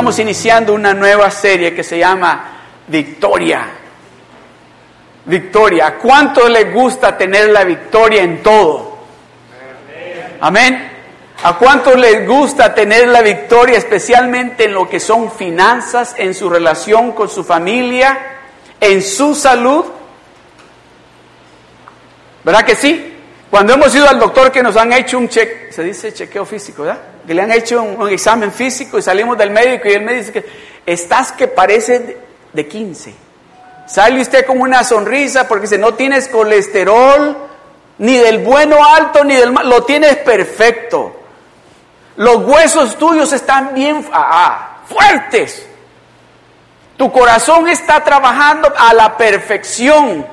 estamos iniciando una nueva serie que se llama Victoria. Victoria. ¿A cuánto le gusta tener la victoria en todo? Amén. ¿A cuánto les gusta tener la victoria especialmente en lo que son finanzas, en su relación con su familia, en su salud? ¿Verdad que sí? Cuando hemos ido al doctor que nos han hecho un cheque, se dice chequeo físico, ¿verdad? Que le han hecho un, examen físico y salimos del médico y él me dice que estás que parece de, 15. Sale usted con una sonrisa porque dice, no tienes colesterol, ni del bueno alto, ni del mal, lo tienes perfecto. Los huesos tuyos están bien ah, ah, fuertes. Tu corazón está trabajando a la perfección.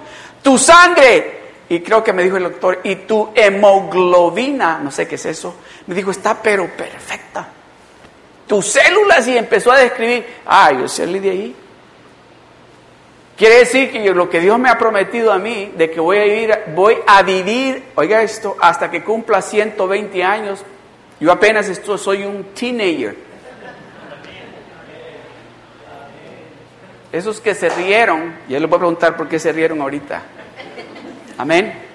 Tu sangre y creo que me dijo el doctor, y tu hemoglobina, no sé qué es eso, me dijo, está pero perfecta. Tus células y empezó a describir, ah, yo salí de ahí. Quiere decir que lo que Dios me ha prometido a mí, de que voy a vivir, voy a vivir, oiga esto, hasta que cumpla 120 años, yo apenas esto, soy un teenager. Esos que se rieron, ya les voy a preguntar por qué se rieron ahorita. Amén.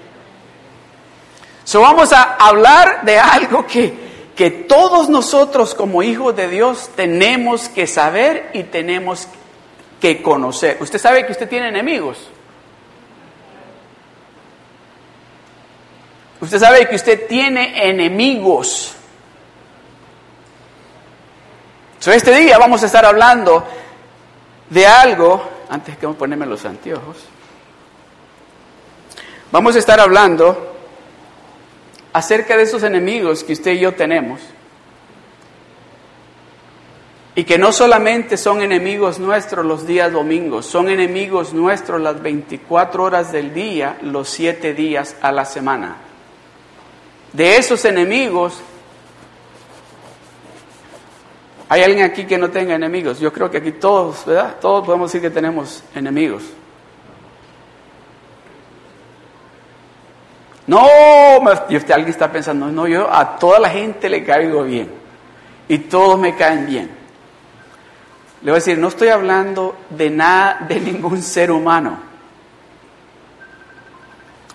So vamos a hablar de algo que, que todos nosotros como hijos de Dios tenemos que saber y tenemos que conocer. Usted sabe que usted tiene enemigos. Usted sabe que usted tiene enemigos. So este día vamos a estar hablando de algo, antes que ponerme los anteojos. Vamos a estar hablando acerca de esos enemigos que usted y yo tenemos. Y que no solamente son enemigos nuestros los días domingos, son enemigos nuestros las 24 horas del día, los 7 días a la semana. De esos enemigos, ¿hay alguien aquí que no tenga enemigos? Yo creo que aquí todos, ¿verdad? Todos podemos decir que tenemos enemigos. No, y usted alguien está pensando, no, yo a toda la gente le caigo bien y todos me caen bien. Le voy a decir, no estoy hablando de nada, de ningún ser humano.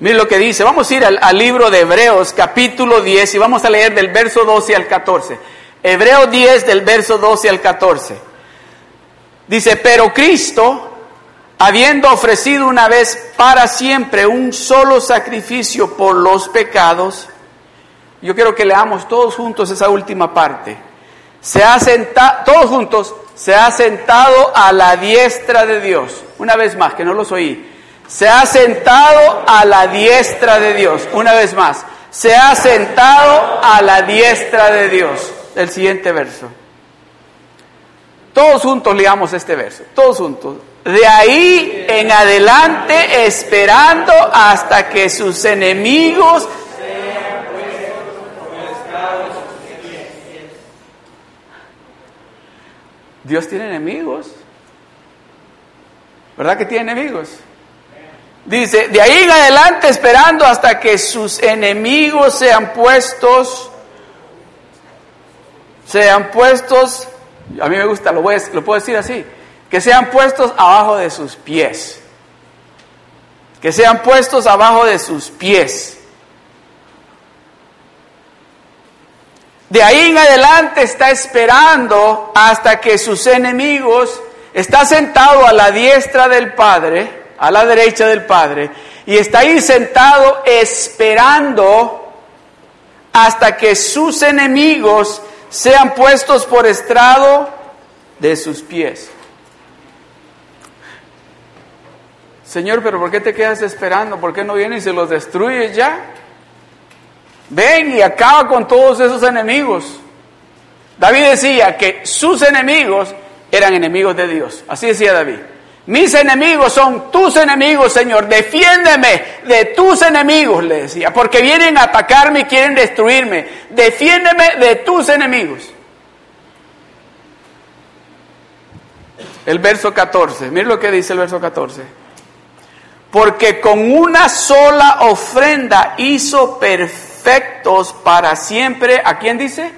Mire lo que dice, vamos a ir al, al, libro de Hebreos capítulo 10 y vamos a leer del verso 12 al 14. Hebreos 10 del verso 12 al 14. Dice, pero Cristo habiendo ofrecido una vez para siempre un solo sacrificio por los pecados, yo quiero que leamos todos juntos esa última parte. Se ha sentado, todos juntos, se ha sentado a la diestra de Dios. Una vez más, que no los oí. Se ha sentado a la diestra de Dios. Una vez más. Se ha sentado a la diestra de Dios. El siguiente verso. Todos juntos leamos este verso. Todos juntos. De ahí en adelante esperando hasta que sus enemigos Dios tiene enemigos. ¿Verdad que tiene enemigos? Dice, de ahí en adelante esperando hasta que sus enemigos sean puestos, sean puestos, a mí me gusta, lo, voy lo puedo decir así, que sean puestos abajo de sus pies. Que sean puestos abajo de sus pies. De ahí en adelante está esperando hasta que sus enemigos, está sentado a la diestra del Padre, a la derecha del Padre, y está ahí sentado esperando hasta que sus enemigos sean puestos por estrado de sus pies. Señor, pero ¿por qué te quedas esperando? ¿Por qué no vienes y se los destruyes ya? Ven y acaba con todos esos enemigos. David decía que sus enemigos eran enemigos de Dios. Así decía David. Mis enemigos son tus enemigos, Señor. Defiéndeme de tus enemigos, le decía, porque vienen a atacarme y quieren destruirme. Defiéndeme de tus enemigos. El verso 14, mire lo que dice el verso 14 porque con una sola ofrenda hizo perfectos para siempre. ¿A quién dice?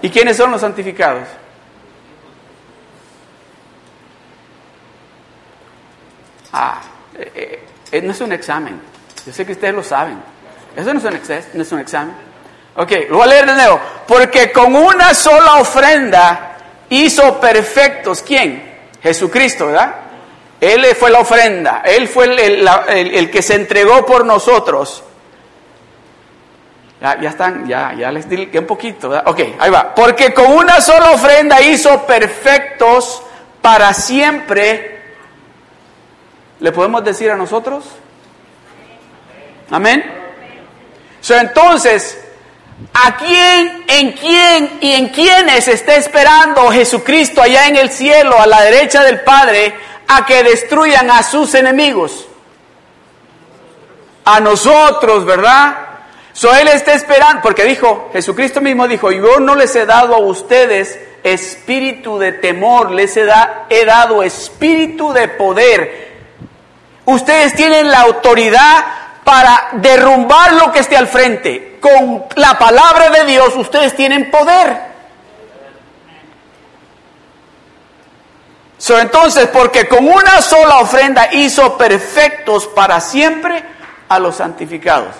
¿Y quiénes son los santificados? Ah, eh, eh, eh, no es un examen. Yo sé que ustedes lo saben. Eso no es un, examen. No es un examen. Ok, lo voy a leer de nuevo. Porque con una sola ofrenda hizo perfectos. ¿Quién? Jesucristo, ¿verdad? Él fue la ofrenda. Él fue el, el que se entregó por nosotros. Ya, ya están, ya, ya les di un poquito. Ok, ahí va. Porque con una sola ofrenda hizo perfectos para siempre. ¿Le podemos decir a nosotros? Amén. So, entonces, ¿a quién, en quién y en quiénes está esperando Jesucristo allá en el cielo, a la derecha del Padre, a que destruyan a sus enemigos? A nosotros, ¿verdad? So él está esperando, porque dijo, Jesucristo mismo dijo, yo no les he dado a ustedes espíritu de temor, les he, he dado espíritu de poder. Ustedes tienen la autoridad para derrumbar lo que esté al frente. Con la palabra de Dios ustedes tienen poder. So, entonces, porque con una sola ofrenda hizo perfectos para siempre a los santificados.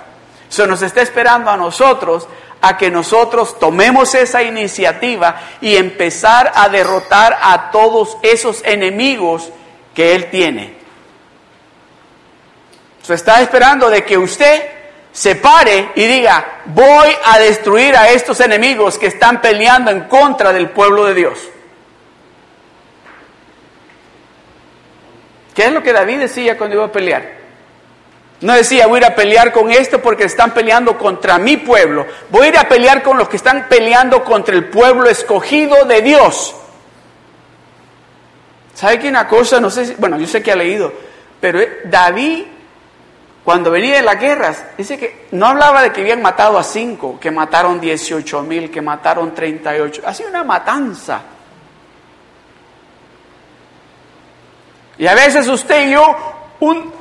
Se nos está esperando a nosotros a que nosotros tomemos esa iniciativa y empezar a derrotar a todos esos enemigos que Él tiene. Se está esperando de que usted se pare y diga, voy a destruir a estos enemigos que están peleando en contra del pueblo de Dios. ¿Qué es lo que David decía cuando iba a pelear? No decía, voy a ir a pelear con esto porque están peleando contra mi pueblo. Voy a ir a pelear con los que están peleando contra el pueblo escogido de Dios. ¿Sabe qué una cosa? No sé si, bueno, yo sé que ha leído, pero eh, David, cuando venía de las guerras, dice que no hablaba de que habían matado a cinco, que mataron 18 mil, que mataron 38. Ha sido una matanza. Y a veces usted y yo, un,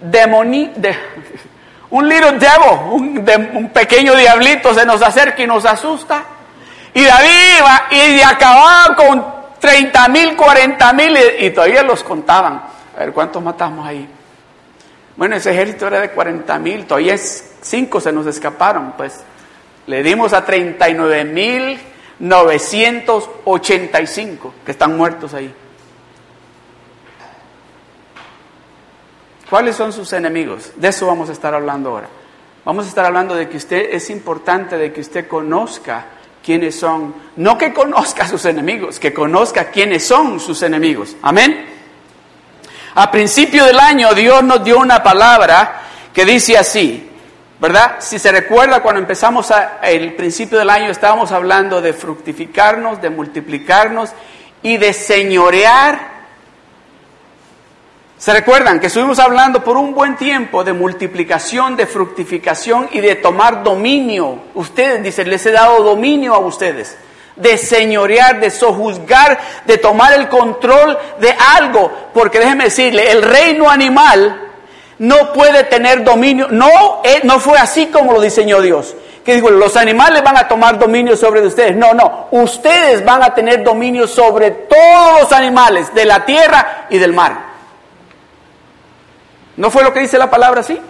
demoni, de, un little devil, un, pequeño diablito se nos acerca y nos asusta. Y David iba y acababa con 30 mil, 40 mil y, todavía los contaban. A ver, ¿cuántos matamos ahí? Bueno, ese ejército era de 40 mil, todavía cinco se nos escaparon, pues le dimos a 39 mil 985 que están muertos ahí. ¿Cuáles son sus enemigos? De eso vamos a estar hablando ahora. Vamos a estar hablando de que usted es importante de que usted conozca quiénes son, no que conozca a sus enemigos, que conozca quiénes son sus enemigos. Amén. A principio del año Dios nos dio una palabra que dice así, ¿verdad? Si se recuerda cuando empezamos a, el principio del año estábamos hablando de fructificarnos, de multiplicarnos y de señorear ¿Se recuerdan que estuvimos hablando por un buen tiempo de multiplicación, de fructificación y de tomar dominio? Ustedes, dicen, les he dado dominio a ustedes. De señorear, de sojuzgar, de tomar el control de algo. Porque déjenme decirle, el reino animal no puede tener dominio. No, eh, no fue así como lo diseñó Dios. Que digo, los animales van a tomar dominio sobre ustedes. No, no. Ustedes van a tener dominio sobre todos los animales de la tierra y del mar. ¿No fue lo que dice la palabra así?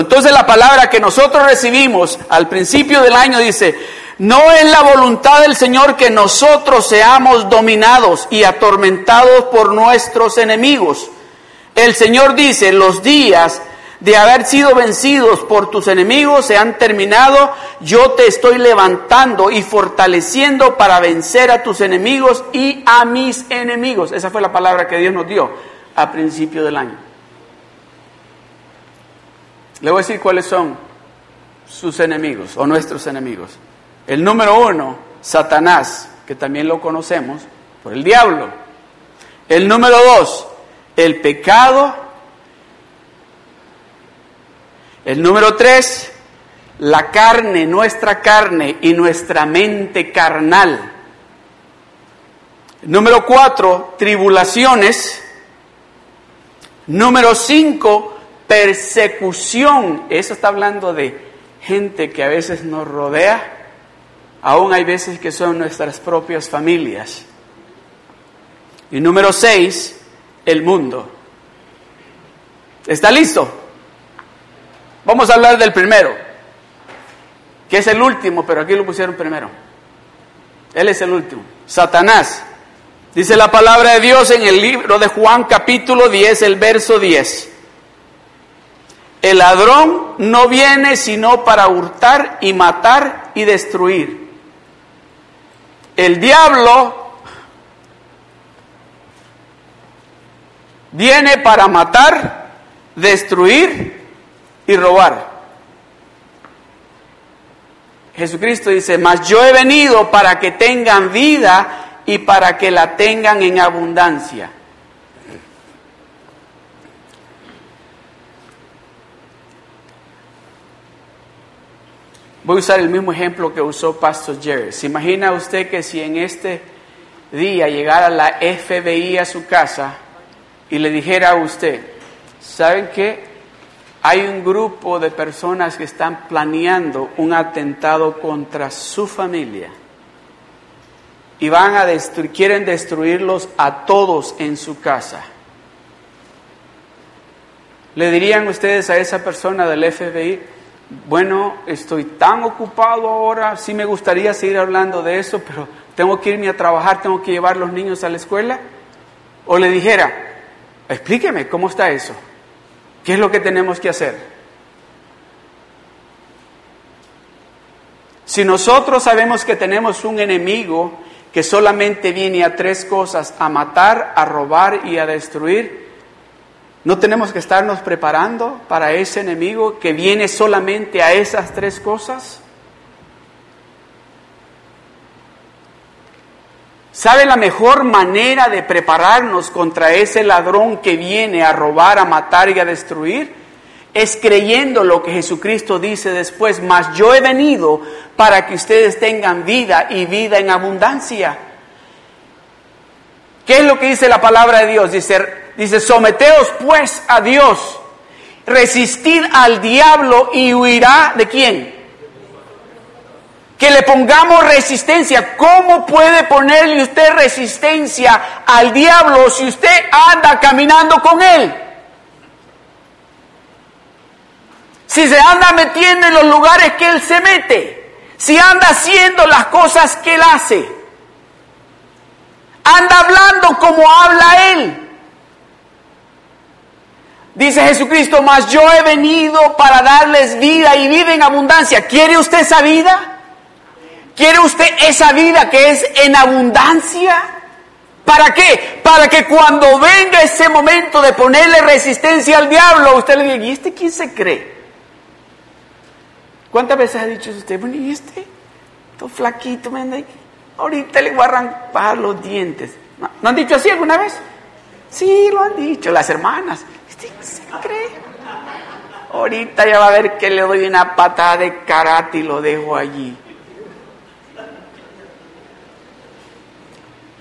entonces la palabra que nosotros recibimos al principio del año dice, no es la voluntad del Señor que nosotros seamos dominados y atormentados por nuestros enemigos. El Señor dice, los días de haber sido vencidos por tus enemigos se han terminado, yo te estoy levantando y fortaleciendo para vencer a tus enemigos y a mis enemigos. Esa fue la palabra que Dios nos dio a principio del año. Le voy a decir cuáles son sus enemigos o nuestros enemigos. El número uno, Satanás, que también lo conocemos por el diablo. El número dos, el pecado. El número tres, la carne, nuestra carne y nuestra mente carnal. Número cuatro, tribulaciones. Número cinco, persecución. Eso está hablando de gente que a veces nos rodea. Aún hay veces que son nuestras propias familias. Y número seis, el mundo. ¿Está listo? Vamos a hablar del primero, que es el último, pero aquí lo pusieron primero. Él es el último. Satanás. Dice la palabra de Dios en el libro de Juan capítulo 10, el verso 10. El ladrón no viene sino para hurtar y matar y destruir. El diablo viene para matar, destruir y robar. Jesucristo dice, mas yo he venido para que tengan vida y para que la tengan en abundancia. Voy a usar el mismo ejemplo que usó Pastor Jerry. ¿Se imagina usted que si en este día llegara la FBI a su casa y le dijera a usted, ¿saben qué? Hay un grupo de personas que están planeando un atentado contra su familia y van a destruir, quieren destruirlos a todos en su casa. ¿Le dirían ustedes a esa persona del FBI, bueno, estoy tan ocupado ahora, sí me gustaría seguir hablando de eso, pero tengo que irme a trabajar, tengo que llevar los niños a la escuela? O le dijera, explíqueme, ¿cómo está eso? ¿Qué es lo que tenemos que hacer? Si nosotros sabemos que tenemos un enemigo que solamente viene a tres cosas, a matar, a robar y a destruir, ¿no tenemos que estarnos preparando para ese enemigo que viene solamente a esas tres cosas? ¿Sabe la mejor manera de prepararnos contra ese ladrón que viene a robar, a matar y a destruir? Es creyendo lo que Jesucristo dice después, mas yo he venido para que ustedes tengan vida y vida en abundancia. ¿Qué es lo que dice la palabra de Dios? Dice, dice someteos pues a Dios, resistid al diablo y huirá de quién? que le pongamos resistencia. ¿Cómo puede ponerle usted resistencia al diablo si usted anda caminando con él? Si se anda metiendo en los lugares que él se mete, si anda haciendo las cosas que él hace, anda hablando como habla él. Dice Jesucristo, mas yo he venido para darles vida y vida en abundancia. ¿Quiere usted esa vida? ¿Quiere usted esa vida que es en abundancia? ¿Para qué? Para que cuando venga ese momento de ponerle resistencia al diablo, usted le diga, ¿y este quién se cree? ¿Cuántas veces ha dicho usted, bueno, ¿y este? Todo flaquito, me ahorita le voy a arrancar los dientes. ¿No, han dicho así alguna vez? Sí, lo han dicho las hermanas. ¿Este se cree? Ahorita ya va a ver que le doy una patada de karate y lo dejo allí.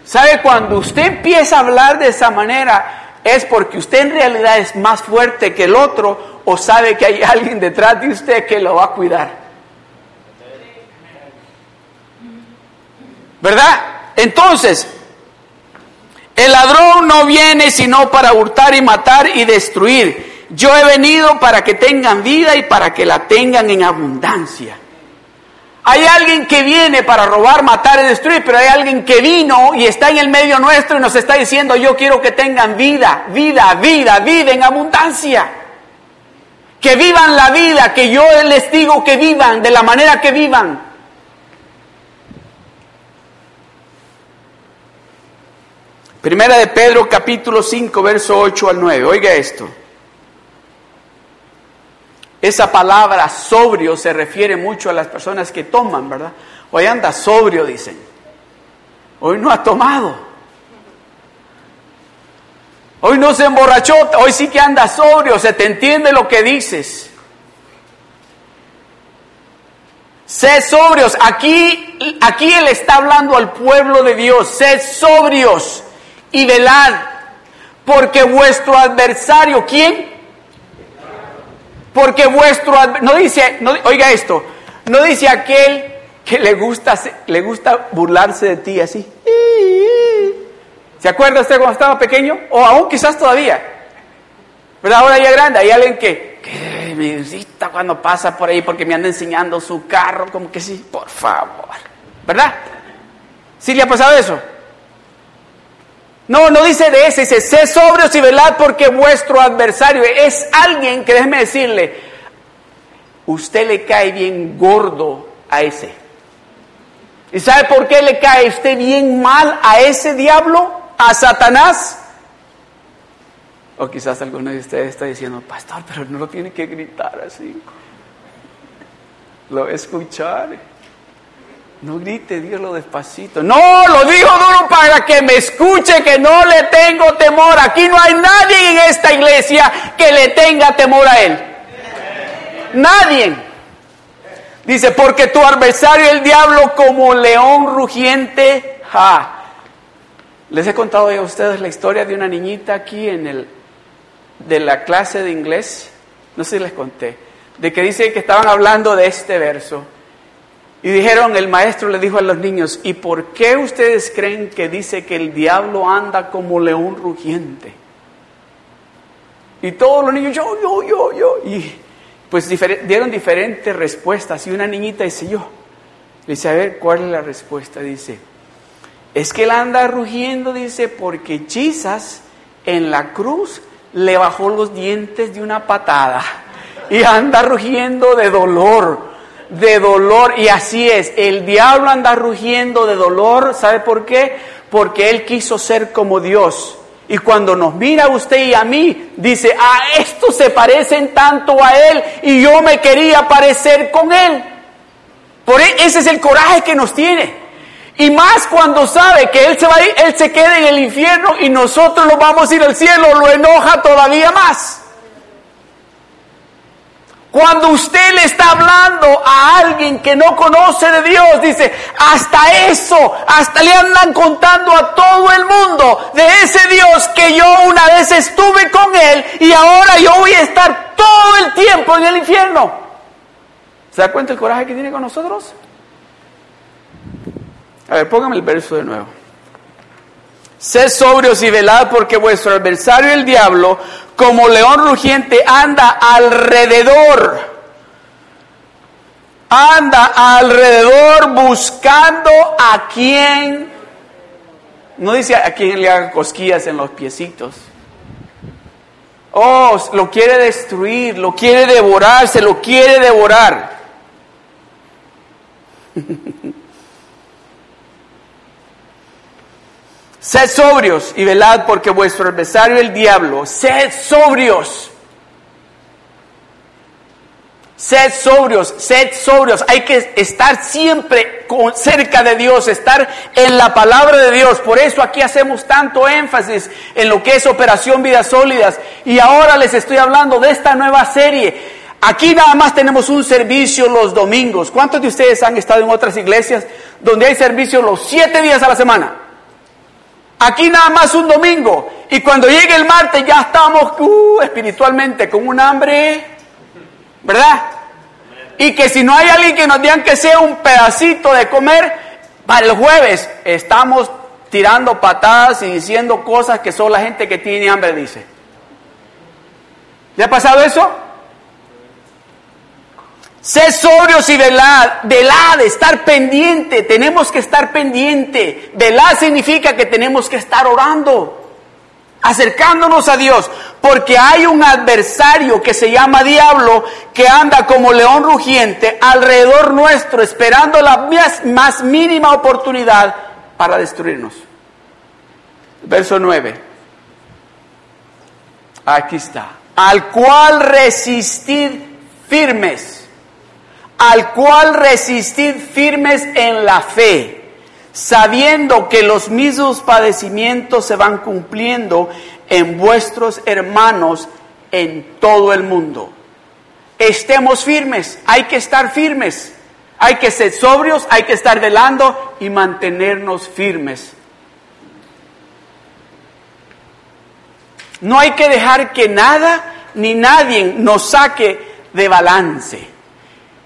¿Sabe? Cuando usted empieza a hablar de esa manera, es porque usted en realidad es más fuerte que el otro o sabe que hay alguien detrás de usted que lo va a cuidar. ¿Verdad? Entonces, el ladrón no viene sino para hurtar y matar y destruir. Yo he venido para que tengan vida y para que la tengan en abundancia. Hay alguien que viene para robar, matar y destruir, pero hay alguien que vino y está en el medio nuestro y nos está diciendo, yo quiero que tengan vida, vida, vida, vida en abundancia. Que vivan la vida, que yo les digo que vivan de la manera que vivan. Primera de Pedro capítulo 5, verso 8 al 9. Oiga esto. Esa palabra sobrio se refiere mucho a las personas que toman, ¿verdad? Hoy anda sobrio, dicen. Hoy no ha tomado. Hoy no se emborrachó, hoy sí que anda sobrio, se te entiende lo que dices. Sed sobrios. Aquí, aquí Él está hablando al pueblo de Dios. Sed sobrios y velad. Porque vuestro adversario, ¿quién? Porque vuestro no dice, oiga esto, no dice aquel que le gusta, le gusta burlarse de ti así. ¿Se acuerda usted cuando estaba pequeño? O aún quizás todavía. Pero ahora ya grande, hay alguien que, que me visita cuando pasa por ahí porque me anda enseñando su carro, como que sí, por favor. ¿Verdad? ¿Sí le ha pasado eso? No, no dice de ese, dice, sé sobrios y velad porque vuestro adversario es alguien que déjeme decirle, usted le cae bien gordo a ese. ¿Y sabe por qué le cae usted bien mal a ese diablo, a Satanás? O quizás alguno de ustedes está diciendo, pastor, pero no lo tiene que gritar así. Lo escuchar. No grite, dígalo despacito. No, lo digo duro para que me escuche que no le tengo temor. Aquí no hay nadie en esta iglesia que le tenga temor a él. Nadie. Dice, porque tu adversario el diablo como león rugiente. Ja. Les he contado a ustedes la historia de una niñita aquí en el de la clase de inglés. No sé si les conté. De que dice que estaban hablando de este verso. Y dijeron, el maestro le dijo a los niños, ¿y por qué ustedes creen que dice que el diablo anda como león rugiente? Y todos los niños, yo, yo, yo, yo. Y pues dieron diferentes respuestas. Y una niñita dice, yo. Le dice, a ver, ¿cuál es la respuesta? Dice, es que él anda rugiendo, dice, porque Chisas en la cruz le bajó los dientes de una patada. Y anda rugiendo de dolor de dolor. Y así es, el diablo anda rugiendo de dolor. ¿Sabe por qué? Porque él quiso ser como Dios. Y cuando nos mira a usted y a mí, dice, a estos se parecen tanto a él y yo me quería parecer con él. Por e, ese es el coraje que nos tiene. Y más cuando sabe que él se va a ir, él se queda en el infierno y nosotros lo vamos a ir al cielo, lo enoja todavía más. Cuando usted le está hablando a alguien que no conoce de Dios, dice, hasta eso, hasta le andan contando a todo el mundo de ese Dios que yo una vez estuve con él y ahora yo voy a estar todo el tiempo en el infierno. ¿Se da cuenta el coraje que tiene con nosotros? A ver, póngame el verso de nuevo. Sed sobrios y velad porque vuestro adversario el diablo, como león rugiente, anda alrededor. Anda alrededor buscando a quien, no dice a quien le haga cosquillas en los piecitos. Oh, lo quiere destruir, lo quiere devorar, se lo quiere devorar. Sed sobrios y velad porque vuestro adversario el diablo, sed sobrios. Sed sobrios, sed sobrios. Hay que estar siempre cerca de Dios, estar en la palabra de Dios. Por eso aquí hacemos tanto énfasis en lo que es Operación Vidas Sólidas. Y ahora les estoy hablando de esta nueva serie. Aquí nada más tenemos un servicio los domingos. ¿Cuántos de ustedes han estado en otras iglesias donde hay servicio los siete días a la semana? Aquí nada más un domingo. Y cuando llegue el martes ya estamos uh, espiritualmente con un hambre, ¿verdad? Y que si no hay alguien que nos diga que sea un pedacito de comer, para el jueves estamos tirando patadas y diciendo cosas que solo la gente que tiene hambre dice. ¿Le ha pasado eso? Sé sobrios y velad, velad, estar pendiente, tenemos que estar pendiente. Velad significa que tenemos que estar orando, acercándonos a Dios, porque hay un adversario que se llama diablo que anda como león rugiente alrededor nuestro, esperando la más mínima oportunidad para destruirnos. Verso 9. Aquí está. Al cual resistid firmes al cual resistid firmes en la fe, sabiendo que los mismos padecimientos se van cumpliendo en vuestros hermanos en todo el mundo. Estemos firmes, hay que estar firmes, hay que ser sobrios, hay que estar velando y mantenernos firmes. No hay que dejar que nada ni nadie nos saque de balance.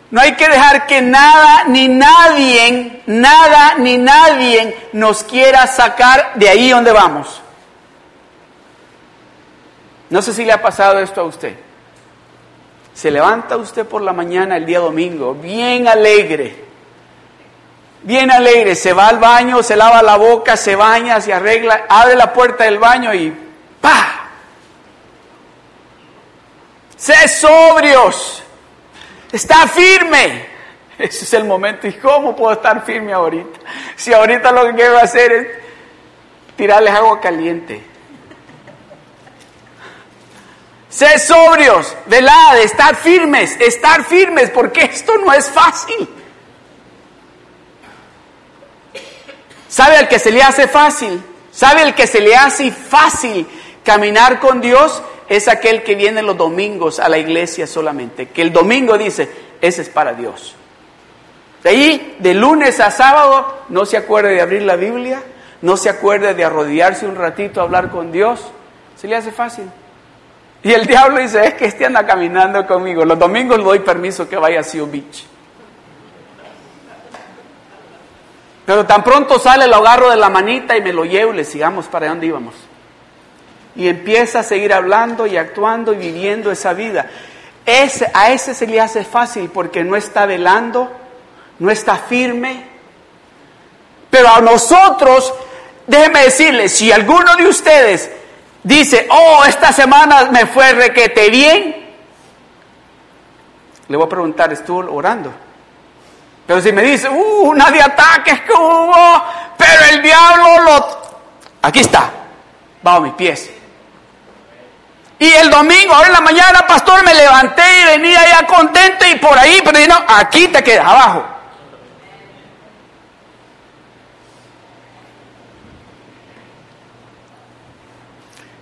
No hay que dejar que nada ni nadie, nada ni nadie nos quiera sacar de ahí donde vamos. No sé si le ha pasado esto a usted. Se levanta usted por la mañana el día domingo, bien alegre, bien alegre, se va al baño, se lava la boca, se baña, se arregla, abre la puerta del baño y ¡pa! Sé sobrios, está firme. Ese es el momento. ¿Y cómo puedo estar firme ahorita? Si ahorita lo que quiero hacer es tirarles agua caliente. Sé sobrios, velad, estar firmes, estar firmes, porque esto no es fácil. ¿Sabe al que se le hace fácil? ¿Sabe el que se le hace fácil caminar con Dios? Es aquel que viene los domingos a la iglesia solamente. Que el domingo dice, ese es para Dios. De ahí, de lunes a sábado, no se acuerda de abrir la Biblia, no se acuerda de arrodillarse un ratito a hablar con Dios. Se le hace fácil. Y el diablo dice, es que este anda caminando conmigo. Los domingos le doy permiso que vaya a Sioux Beach. Pero tan pronto sale, lo agarro de la manita y me lo llevo y le sigamos para dónde íbamos. Y empieza a seguir hablando y actuando y viviendo esa vida. Ese, a ese se le hace fácil porque no está velando, no está firme. Pero a nosotros, déjeme decirles, si alguno de ustedes dice, oh, esta semana me fue requete bien, le voy a preguntar, ¿estuvo orando? Pero si me dice, uh, una de ataques que pero el diablo lo... Aquí está, bajo mis pies. Y el domingo, ahora en la mañana, pastor, me levanté y venía ya contento y por ahí, pero no, aquí te quedas abajo.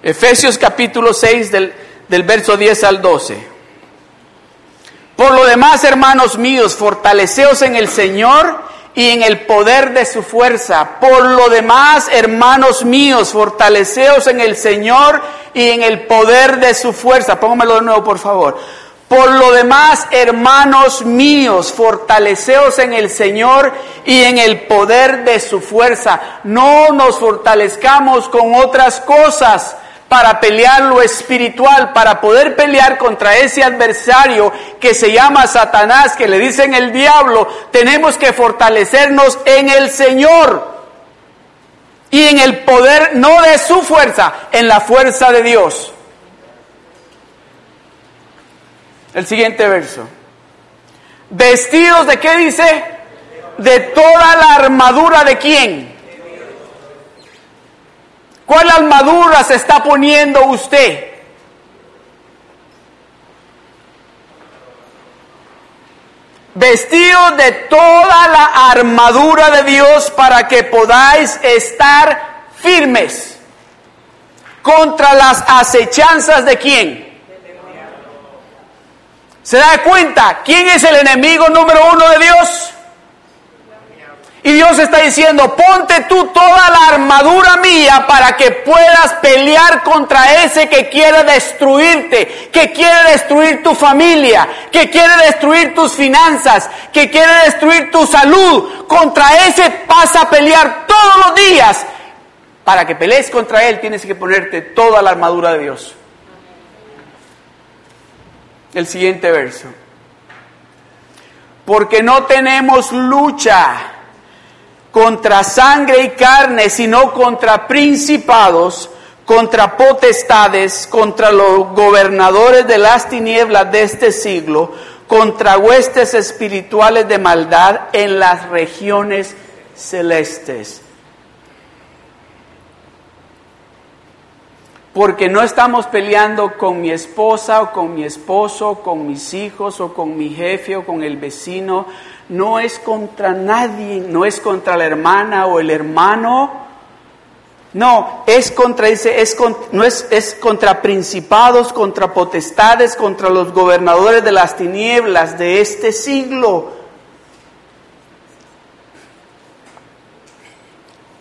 Efesios capítulo 6 del, del verso 10 al 12. Por lo demás, hermanos míos, fortaleceos en el Señor y en el poder de su fuerza. Por lo demás, hermanos míos, fortaleceos en el Señor y en el poder de su fuerza. Póngamelo de nuevo, por favor. Por lo demás, hermanos míos, fortaleceos en el Señor y en el poder de su fuerza. No nos fortalezcamos con otras cosas para pelear lo espiritual, para poder pelear contra ese adversario que se llama Satanás, que le dicen el diablo, tenemos que fortalecernos en el Señor y en el poder, no de su fuerza, en la fuerza de Dios. El siguiente verso. Vestidos de qué dice? De toda la armadura de quién? ¿Cuál armadura se está poniendo usted? Vestido de toda la armadura de Dios para que podáis estar firmes contra las acechanzas de quién. ¿Se da cuenta quién es el enemigo número uno de Dios? Y Dios está diciendo, ponte tú toda la armadura mía para que puedas pelear contra ese que quiere destruirte, que quiere destruir tu familia, que quiere destruir tus finanzas, que quiere destruir tu salud. Contra ese vas a pelear todos los días. Para que pelees contra él tienes que ponerte toda la armadura de Dios. El siguiente verso. Porque no tenemos lucha contra sangre y carne, sino contra principados, contra potestades, contra los gobernadores de las tinieblas de este siglo, contra huestes espirituales de maldad en las regiones celestes. Porque no estamos peleando con mi esposa o con mi esposo, con mis hijos o con mi jefe o con el vecino no es contra nadie, no es contra la hermana o el hermano. No, es contra ese, es, no es, es contra principados, contra potestades, contra los gobernadores de las tinieblas de este siglo.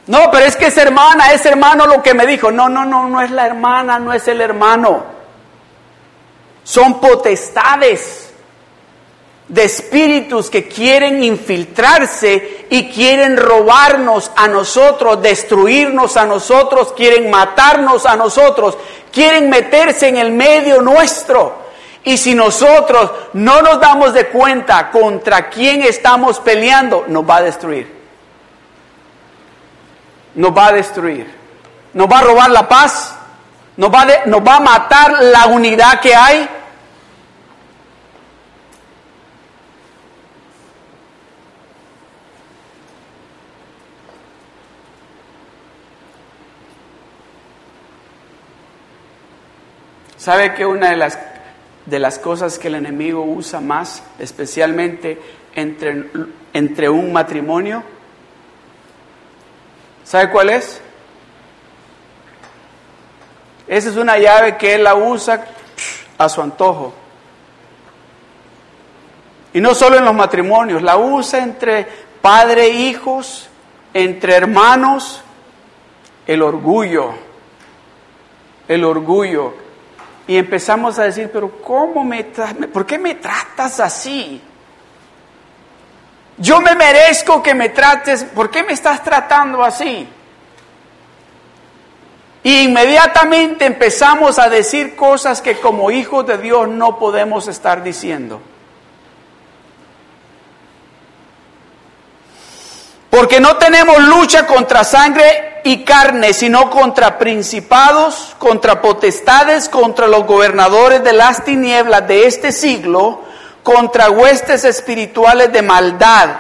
No, pero es que es hermana, es hermano lo que me dijo. No, no, no, no es la hermana, no es el hermano. Son potestades de espíritus que quieren infiltrarse y quieren robarnos a nosotros, destruirnos a nosotros, quieren matarnos a nosotros, quieren meterse en el medio nuestro. Y si nosotros no nos damos de cuenta contra quién estamos peleando, nos va a destruir. Nos va a destruir. Nos va a robar la paz. Nos va, nos va a matar la unidad que hay. ¿Sabe que una de las, de las cosas que el enemigo usa más, especialmente entre, entre un matrimonio? ¿Sabe cuál es? Esa es una llave que él la usa a su antojo. Y no solo en los matrimonios, la usa entre padre e hijos, entre hermanos, el orgullo, el orgullo. Y empezamos a decir, pero ¿cómo me ¿por qué me tratas así? Yo me merezco que me trates, ¿por qué me estás tratando así? Y inmediatamente empezamos a decir cosas que como hijos de Dios no podemos estar diciendo. Porque no tenemos lucha contra sangre y carne, sino contra principados, contra potestades, contra los gobernadores de las tinieblas de este siglo, contra huestes espirituales de maldad.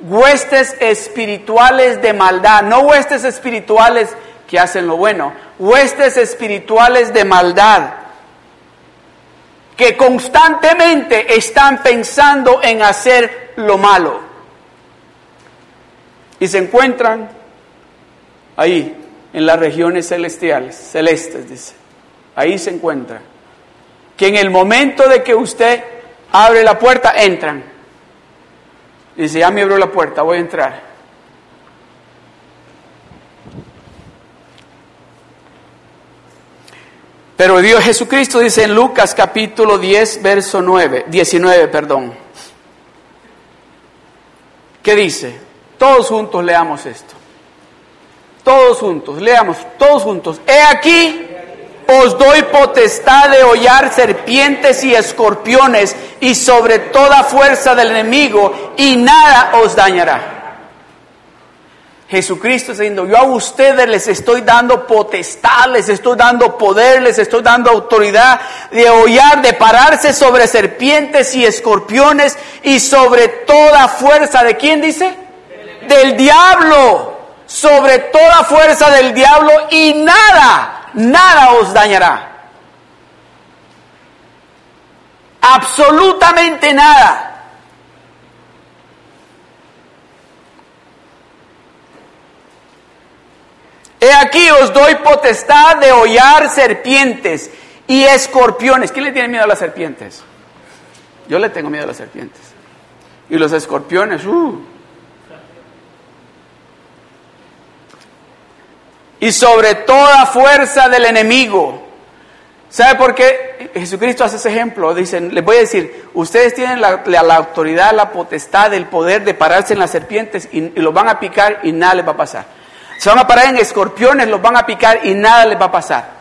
Huestes espirituales de maldad, no huestes espirituales que hacen lo bueno, huestes espirituales de maldad, que constantemente están pensando en hacer lo malo y se encuentran ahí, en las regiones celestiales, celestes, dice. Ahí se encuentran. Que en el momento de que usted abre la puerta, entran. Dice, ya me abrió la puerta, voy a entrar. Pero Dios Jesucristo dice en Lucas capítulo 10, verso 9, 19, perdón. ¿Qué dice? Todos juntos leamos esto. Todos juntos, leamos, todos juntos. He aquí, os doy potestad de hollar serpientes y escorpiones y sobre toda fuerza del enemigo y nada os dañará. Jesucristo está diciendo, yo a ustedes les estoy dando potestad, les estoy dando poder, les estoy dando autoridad de hollar, de pararse sobre serpientes y escorpiones y sobre toda fuerza. ¿De quién dice? Del diablo, sobre toda fuerza del diablo y nada, nada os dañará. Absolutamente nada. He aquí os doy potestad de hollar serpientes y escorpiones. ¿Quién le tiene miedo a las serpientes? Yo le tengo miedo a las serpientes. Y los escorpiones, uh, y sobre toda fuerza del enemigo. ¿Sabe por qué Jesucristo hace ese ejemplo? Dicen, les voy a decir, ustedes tienen la, autoridad, la potestad, el poder de pararse en las serpientes y, y los van a picar y nada les va a pasar. Se van a parar en escorpiones, los van a picar y nada les va a pasar.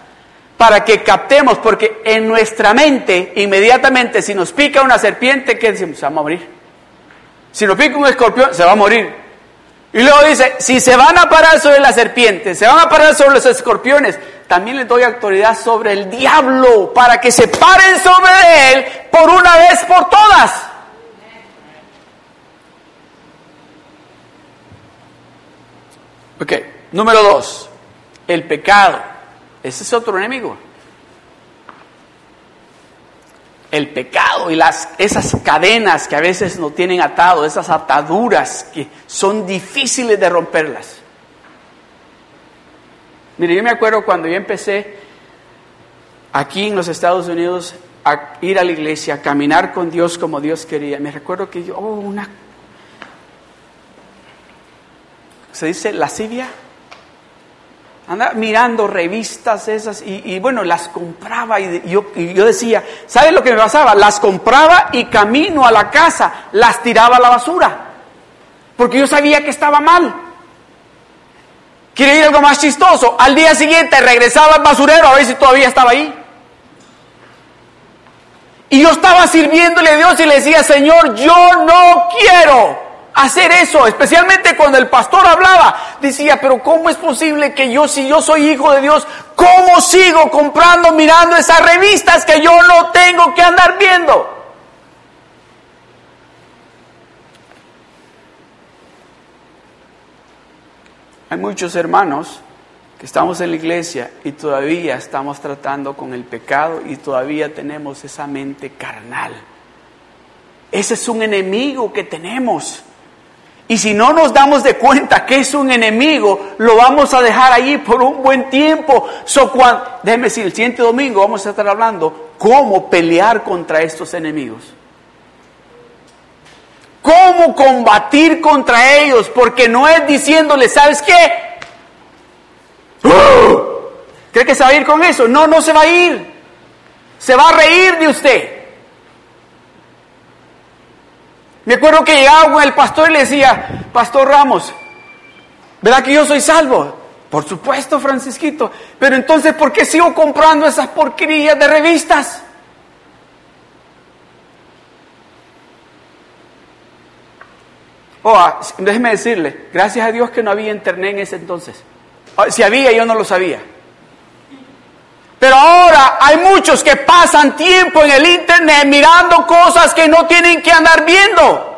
Para que captemos, porque en nuestra mente, inmediatamente, si nos pica una serpiente, ¿qué decimos? Se va a morir. Si nos pica un escorpión, se va a morir. Y luego dice, si se van a parar sobre las serpientes, se van a parar sobre los escorpiones, también les doy autoridad sobre el diablo para que se paren sobre él por una vez por todas. Ok, número dos, el pecado. Ese es otro enemigo el pecado y las, esas cadenas que a veces no tienen atado, esas ataduras que son difíciles de romperlas. Mire, yo me acuerdo cuando yo empecé aquí en los Estados Unidos a ir a la iglesia, a caminar con Dios como Dios quería. Me recuerdo que yo, oh, una... ¿Se dice lascivia? Andaba mirando revistas esas y, bueno, las compraba y, yo, y yo decía, ¿sabes lo que me pasaba? Las compraba y camino a la casa las tiraba a la basura. Porque yo sabía que estaba mal. ¿Quiere ir algo más chistoso? Al día siguiente regresaba al basurero a ver si todavía estaba ahí. Y yo estaba sirviéndole a Dios y le decía, Señor, yo no quiero hacer eso, especialmente cuando el pastor hablaba, decía, pero ¿cómo es posible que yo, si yo soy hijo de Dios, cómo sigo comprando, mirando esas revistas que yo no tengo que andar viendo? Hay muchos hermanos que estamos en la iglesia y todavía estamos tratando con el pecado y todavía tenemos esa mente carnal. Ese es un enemigo que tenemos. Y si no nos damos de cuenta que es un enemigo, lo vamos a dejar ahí por un buen tiempo. So, cuando, déjeme decir, el siguiente domingo vamos a estar hablando cómo pelear contra estos enemigos. Cómo combatir contra ellos, porque no es diciéndole, ¿sabes qué? ¡Uh! ¿Cree que se va a ir con eso? No, no se va a ir. Se va a reír de usted. Me acuerdo que llegaba con el pastor y le decía, Pastor Ramos, ¿verdad que yo soy salvo? Por supuesto, Francisquito. Pero entonces, ¿por qué sigo comprando esas porquerías de revistas? Oh, déjeme decirle, gracias a Dios que no había internet en ese entonces. Ah, si había, yo no lo sabía. Pero ahora hay muchos que pasan tiempo en el internet mirando cosas que no tienen que andar viendo.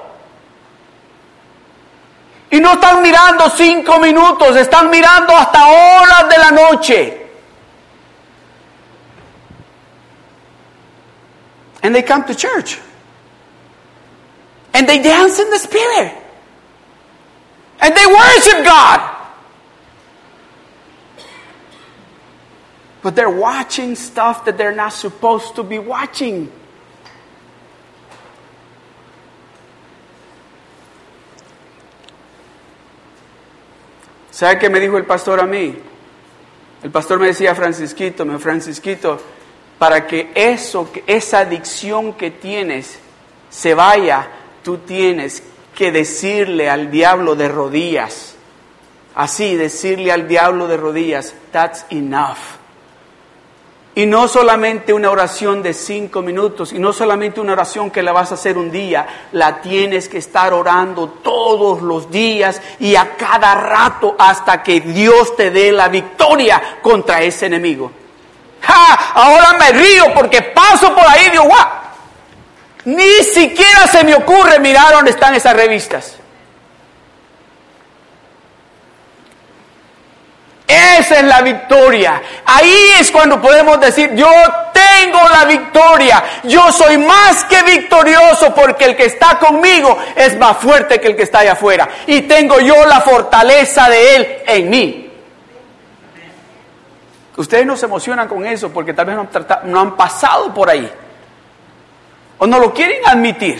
Y no están mirando cinco minutos, están mirando hasta horas de la noche. And they come to church. And they dance in the spirit. And they worship God. But they're watching stuff that they're not supposed to be watching. ¿Sabe qué me dijo el pastor a mí? El pastor me decía, Francisquito, me Francisquito, para que eso, esa adicción que tienes se vaya, tú tienes que decirle al diablo de rodillas, así, decirle al diablo de rodillas, that's enough. Y no solamente una oración de cinco minutos, y no solamente una oración que la vas a hacer un día, la tienes que estar orando todos los días y a cada rato hasta que Dios te dé la victoria contra ese enemigo. ¡Ja! Ahora me río porque paso por ahí y digo. Ni siquiera se me ocurre mirar dónde están esas revistas. Esa es la victoria. Ahí es cuando podemos decir, yo tengo la victoria. Yo soy más que victorioso porque el que está conmigo es más fuerte que el que está allá afuera. Y tengo yo la fortaleza de Él en mí. Ustedes no se emocionan con eso porque tal vez no han, no han pasado por ahí. O no lo quieren admitir.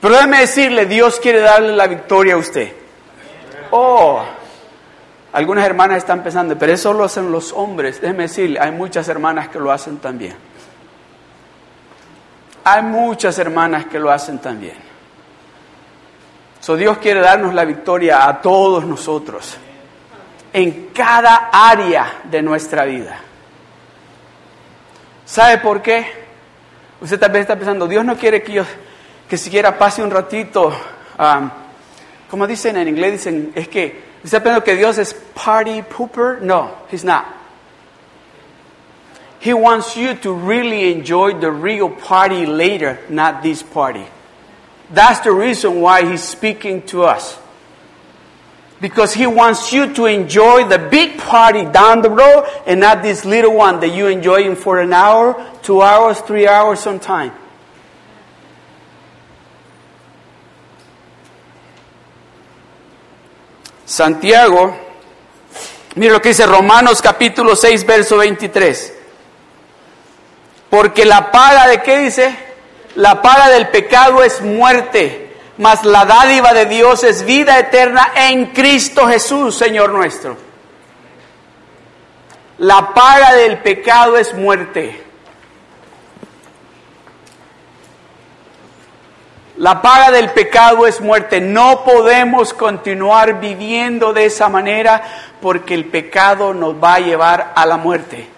Pero déjeme decirle, Dios quiere darle la victoria a usted. Oh, algunas hermanas están pensando, pero eso lo hacen los hombres. Déjeme decirle, hay muchas hermanas que lo hacen también. Hay muchas hermanas que lo hacen también. So, Dios quiere darnos la victoria a todos nosotros, en cada área de nuestra vida. ¿Sabe por qué? Usted tal vez está pensando, Dios no quiere que yo, que siquiera pase un ratito, um, como dicen en inglés, dicen, es que ¿Está pensando que Dios es party pooper? No, He's not. He wants you to really enjoy the real party later, not this party. That's the reason why He's speaking to us. Because He wants you to enjoy the big party down the road and not this little one that you enjoy for an hour, two hours, three hours sometime. Santiago, mire lo que dice Romanos capítulo 6, verso 23. Porque la paga de qué dice? La paga del pecado es muerte, mas la dádiva de Dios es vida eterna en Cristo Jesús, Señor nuestro. La paga del pecado es muerte. La paga del pecado es muerte. No podemos continuar viviendo de esa manera porque el pecado nos va a llevar a la muerte.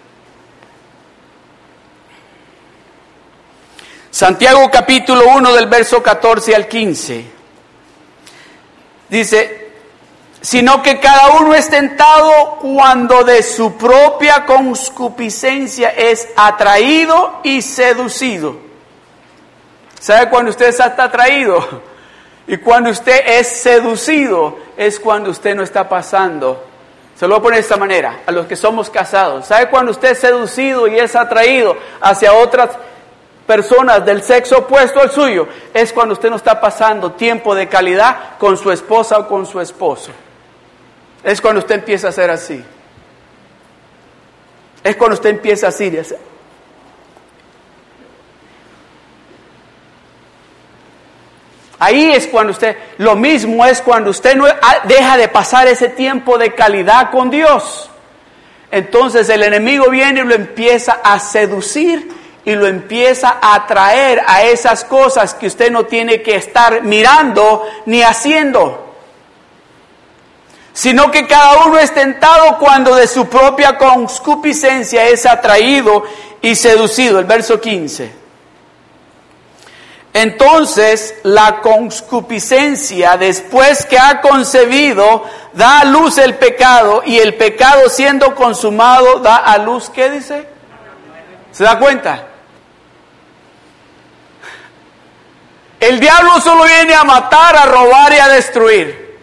Santiago capítulo 1 del verso 14 al 15. Dice, sino que cada uno es tentado cuando de su propia conscupiscencia es atraído y seducido. ¿Sabe cuando usted está atraído? Y cuando usted es seducido es cuando usted no está pasando. Se lo voy a poner de esta manera, a los que somos casados. ¿Sabe cuando usted es seducido y es atraído hacia otras personas del sexo opuesto al suyo, es cuando usted no está pasando tiempo de calidad con su esposa o con su esposo. Es cuando usted empieza a ser así. Es cuando usted empieza a ser Ahí es cuando usted, lo mismo es cuando usted no deja de pasar ese tiempo de calidad con Dios. Entonces el enemigo viene y lo empieza a seducir y lo empieza a atraer a esas cosas que usted no tiene que estar mirando ni haciendo. Sino que cada uno es tentado cuando de su propia concupiscencia es atraído y seducido. El verso 15. Entonces la concupiscencia, después que ha concebido, da a luz el pecado y el pecado siendo consumado da a luz, ¿qué dice? ¿Se da cuenta? El diablo solo viene a matar, a robar y a destruir.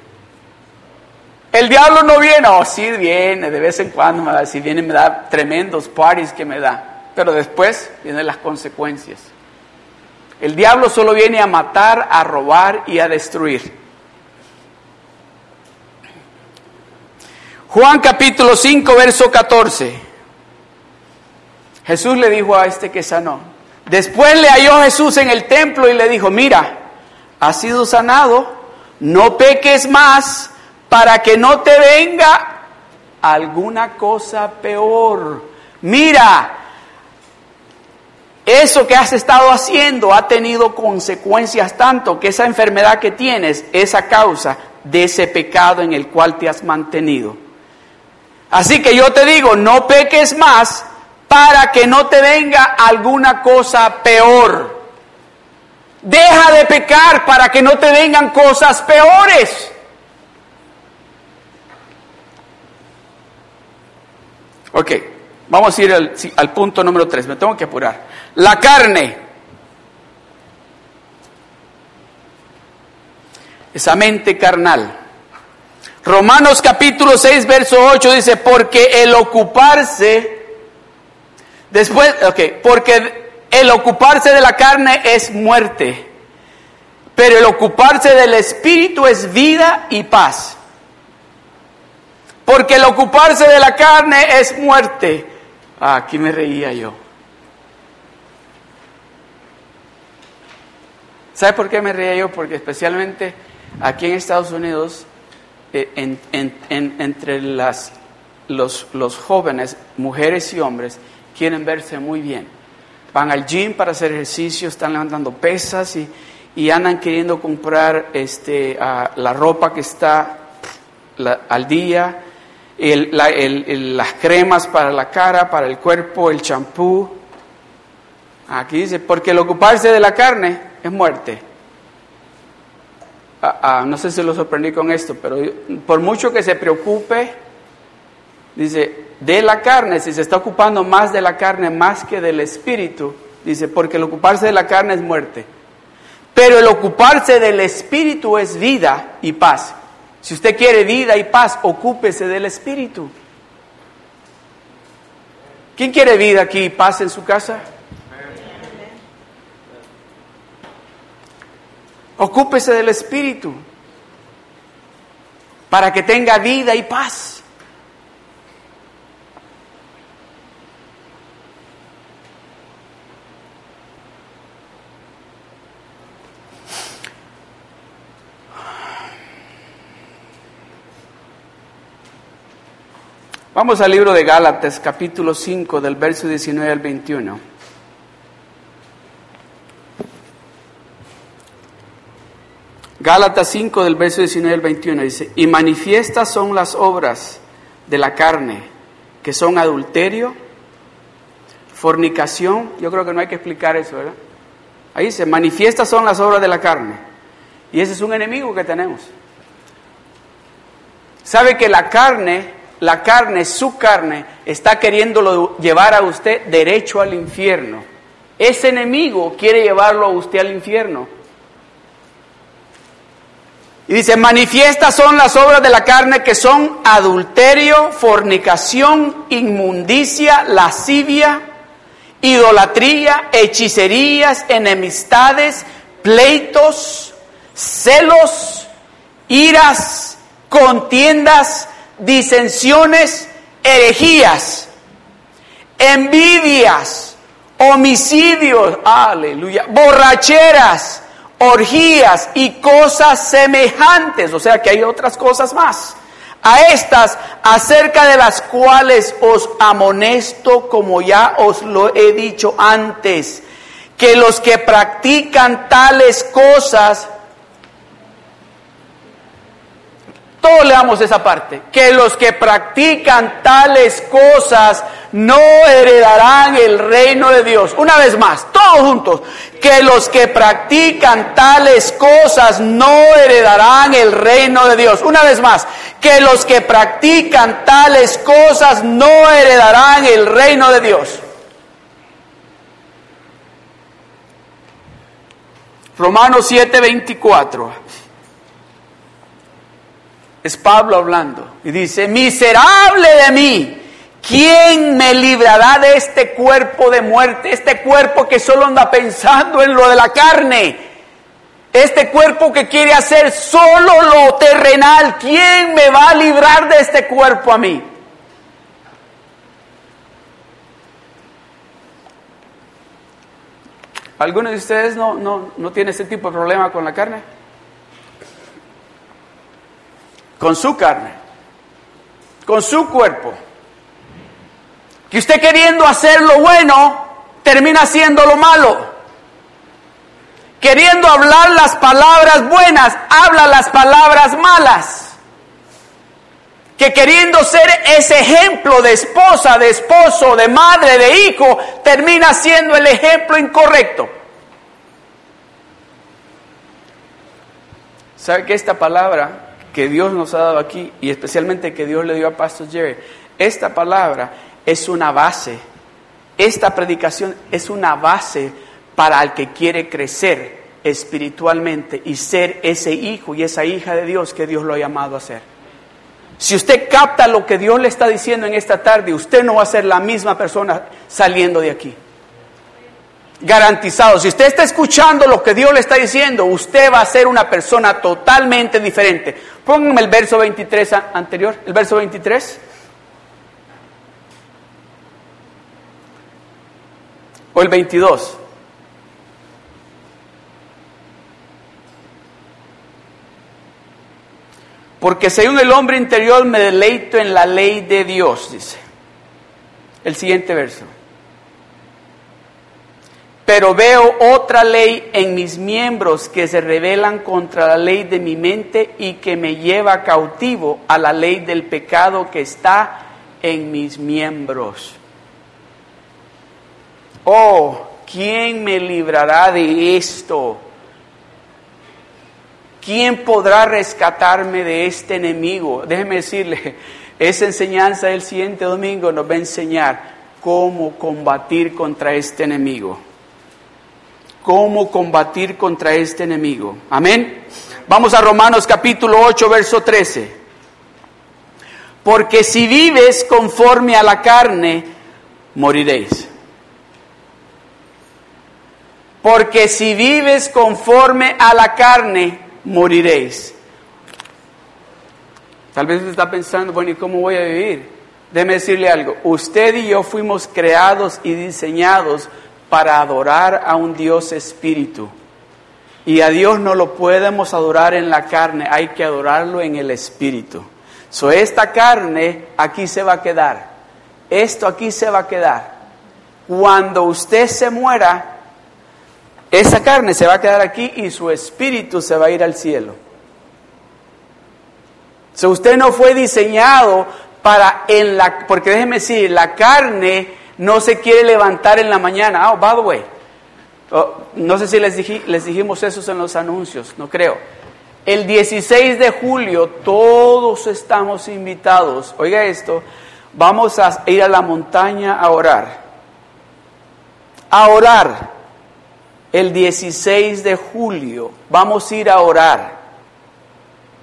El diablo no viene, oh sí viene, de vez en cuando si viene me da tremendos parties que me da, pero después vienen las consecuencias. El diablo solo viene a matar, a robar y a destruir. Juan capítulo 5, verso 14. Jesús le dijo a este que sanó, Después le halló Jesús en el templo y le dijo, mira, has sido sanado, no peques más para que no te venga alguna cosa peor. Mira, eso que has estado haciendo ha tenido consecuencias tanto que esa enfermedad que tienes es a causa de ese pecado en el cual te has mantenido. Así que yo te digo, no peques más para que no te venga alguna cosa peor. Deja de pecar para que no te vengan cosas peores. Ok, vamos a ir al, punto número 3, me tengo que apurar. La carne. Esa mente carnal. Romanos capítulo 6, verso 8 dice, porque el ocuparse Después, ok, porque el ocuparse de la carne es muerte, pero el ocuparse del espíritu es vida y paz. Porque el ocuparse de la carne es muerte. Ah, aquí me reía yo. ¿Sabe por qué me reía yo? Porque especialmente aquí en Estados Unidos, eh, entre las, los, jóvenes, mujeres y hombres, quieren verse muy bien. Van al gym para hacer ejercicio, están levantando pesas y, andan queriendo comprar este, la ropa que está al día, las cremas para la cara, para el cuerpo, el champú. Aquí dice, porque el ocuparse de la carne es muerte. Ah, ah, no sé si lo sorprendí con esto, pero por mucho que se preocupe, dice, de la carne, si se está ocupando más de la carne más que del espíritu, dice, porque el ocuparse de la carne es muerte. Pero el ocuparse del espíritu es vida y paz. Si usted quiere vida y paz, ocúpese del espíritu. ¿Quién quiere vida aquí y paz en su casa? Ocúpese del espíritu para que tenga vida y paz. Vamos al libro de Gálatas, capítulo 5, del verso 19 al 21. Gálatas 5, del verso 19 al 21 dice, y manifiestas son las obras de la carne, que son adulterio, fornicación, yo creo que no hay que explicar eso, ¿verdad? Ahí dice, manifiestas son las obras de la carne. Y ese es un enemigo que tenemos. Sabe que la carne, la carne, su carne, está queriéndolo llevar a usted derecho al infierno. Ese enemigo quiere llevarlo a usted al infierno. Y dice, manifiestas son las obras de la carne que son adulterio, fornicación, inmundicia, lascivia, idolatría, hechicerías, enemistades, pleitos, celos, iras, contiendas, disensiones, herejías, envidias, homicidios, aleluya, borracheras, orgías y cosas semejantes, o sea que hay otras cosas más. A estas, acerca de las cuales os amonesto, como ya os lo he dicho antes, que los que practican tales cosas Todos leamos esa parte. Que los que practican tales cosas no heredarán el reino de Dios. Una vez más, todos juntos. Que los que practican tales cosas no heredarán el reino de Dios. Una vez más. Que los que practican tales cosas no heredarán el reino de Dios. Romanos 7:24. Es Pablo hablando. Y dice, miserable de mí, ¿quién me librará de este cuerpo de muerte? Este cuerpo que solo anda pensando en lo de la carne. Este cuerpo que quiere hacer solo lo terrenal. ¿Quién me va a librar de este cuerpo a mí? ¿Alguno de ustedes no, no, no tiene ese tipo de problema con la carne? Con su carne, con su cuerpo. Que usted queriendo hacer lo bueno, termina haciendo lo malo. Queriendo hablar las palabras buenas, habla las palabras malas. Que queriendo ser ese ejemplo de esposa, de esposo, de madre, de hijo, termina siendo el ejemplo incorrecto. ¿Sabe que esta palabra que Dios nos ha dado aquí y especialmente que Dios le dio a Pastor Jerry, esta palabra es una base, esta predicación es una base para el que quiere crecer espiritualmente y ser ese hijo y esa hija de Dios que Dios lo ha llamado a ser. Si usted capta lo que Dios le está diciendo en esta tarde, usted no va a ser la misma persona saliendo de aquí garantizado. Si usted está escuchando lo que Dios le está diciendo, usted va a ser una persona totalmente diferente. Pónganme el verso 23 anterior, el verso 23. O el 22. Porque según el hombre interior me deleito en la ley de Dios, dice. El siguiente verso pero veo otra ley en mis miembros que se rebelan contra la ley de mi mente y que me lleva cautivo a la ley del pecado que está en mis miembros. Oh, ¿quién me librará de esto? ¿Quién podrá rescatarme de este enemigo? Déjeme decirle, esa enseñanza del siguiente domingo nos va a enseñar cómo combatir contra este enemigo cómo combatir contra este enemigo. Amén. Vamos a Romanos capítulo 8, verso 13. Porque si vives conforme a la carne, moriréis. Porque si vives conforme a la carne, moriréis. Tal vez usted está pensando, bueno, ¿y cómo voy a vivir? Déjeme decirle algo. Usted y yo fuimos creados y diseñados para adorar a un Dios espíritu. Y a Dios no lo podemos adorar en la carne, hay que adorarlo en el espíritu. So, esta carne aquí se va a quedar. Esto aquí se va a quedar. Cuando usted se muera, esa carne se va a quedar aquí y su espíritu se va a ir al cielo. So, usted no fue diseñado para en la, porque déjeme decir, la carne no se quiere levantar en la mañana. Oh, by the way, oh, no sé si les, les dijimos eso en los anuncios, no creo. El 16 de julio todos estamos invitados, oiga esto, vamos a ir a la montaña a orar. A orar. El 16 de julio vamos a ir a orar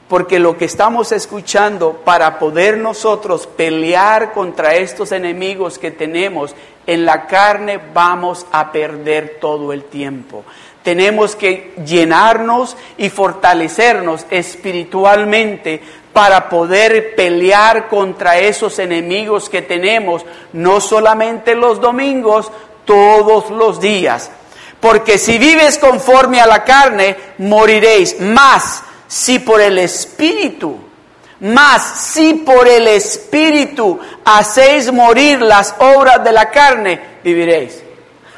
porque lo que estamos escuchando para poder nosotros pelear contra estos enemigos que tenemos en la carne vamos a perder todo el tiempo. Tenemos que llenarnos y fortalecernos espiritualmente para poder pelear contra esos enemigos que tenemos, no solamente los domingos, todos los días. Porque si vives conforme a la carne, moriréis. Más si por el Espíritu, más si por el Espíritu hacéis morir las obras de la carne, viviréis.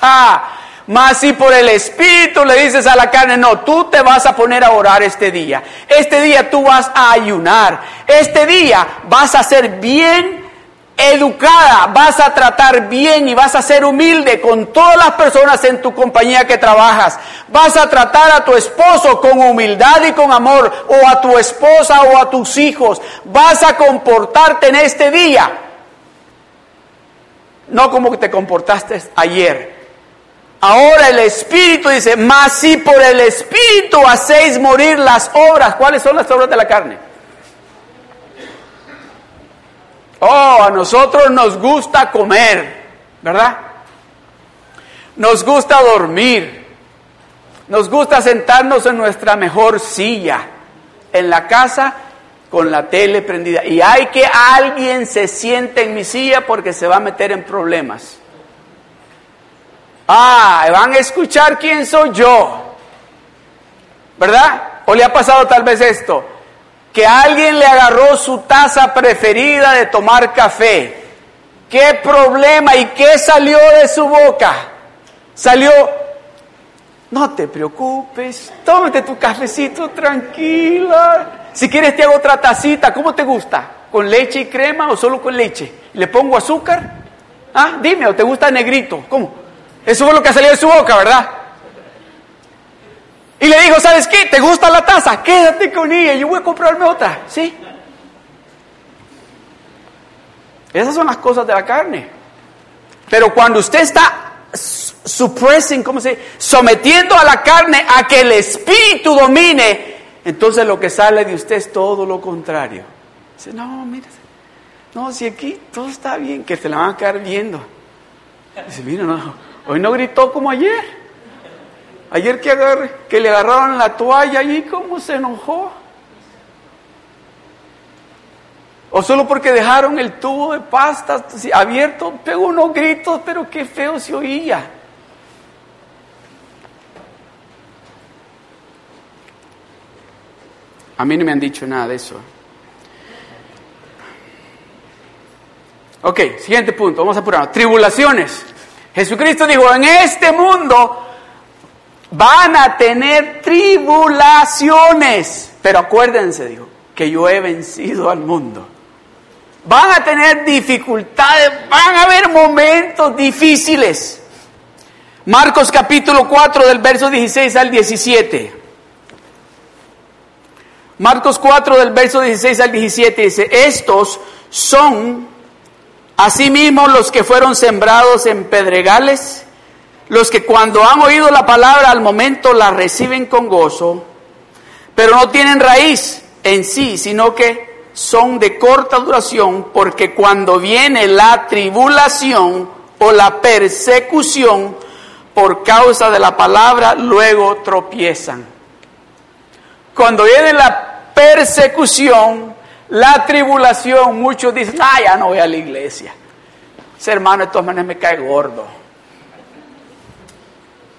Ah, más si por el Espíritu le dices a la carne, no, tú te vas a poner a orar este día. Este día tú vas a ayunar. Este día vas a ser bien educada, vas a tratar bien y vas a ser humilde con todas las personas en tu compañía que trabajas. Vas a tratar a tu esposo con humildad y con amor, o a tu esposa o a tus hijos. Vas a comportarte en este día, no como te comportaste ayer. Ahora el Espíritu dice, más si por el Espíritu hacéis morir las obras. ¿Cuáles son las obras de la carne? Oh, a nosotros nos gusta comer, ¿verdad? Nos gusta dormir. Nos gusta sentarnos en nuestra mejor silla en la casa con la tele prendida. Y hay que alguien se siente en mi silla porque se va a meter en problemas. Ah, van a escuchar quién soy yo. ¿Verdad? ¿O le ha pasado tal vez esto? Que alguien le agarró su taza preferida de tomar café. ¿Qué problema y qué salió de su boca? Salió, no te preocupes, tómate tu cafecito tranquila. Si quieres te hago otra tacita, ¿cómo te gusta? ¿Con leche y crema o solo con leche? ¿Le pongo azúcar? Ah, dime, ¿o te gusta negrito? ¿Cómo? Eso fue lo que salió de su boca, ¿verdad? Y le dijo, ¿sabes qué? ¿Te gusta la taza? Quédate con ella, yo voy a comprarme otra. ¿Sí? Esas son las cosas de la carne. Pero cuando usted está suppressing, ¿cómo se dice? Sometiendo a la carne a que el espíritu domine, entonces lo que sale de usted es todo lo contrario. Dice, no, mire, no, si aquí todo está bien, que se la van a quedar viendo. Dice, mira, no, hoy no gritó como ayer. Ayer que, que le agarraron la toalla y cómo se enojó. O solo porque dejaron el tubo de pasta abierto, pegó unos gritos, pero qué feo se oía. A mí no me han dicho nada de eso. Ok, siguiente punto, vamos a apurar. Tribulaciones. Jesucristo dijo, en este mundo van a tener tribulaciones. Pero acuérdense, dijo, que yo he vencido al mundo. Van a tener dificultades, van a haber momentos difíciles. Marcos capítulo 4 del verso 16 al 17. Marcos 4 del verso 16 al 17 dice, estos son asimismo los que fueron sembrados en pedregales los que cuando han oído la palabra al momento la reciben con gozo, pero no tienen raíz en sí, sino que son de corta duración, porque cuando viene la tribulación o la persecución por causa de la palabra, luego tropiezan. Cuando viene la persecución, la tribulación, muchos dicen, ah, ya no voy a la iglesia. Ese hermano de todas maneras me cae gordo.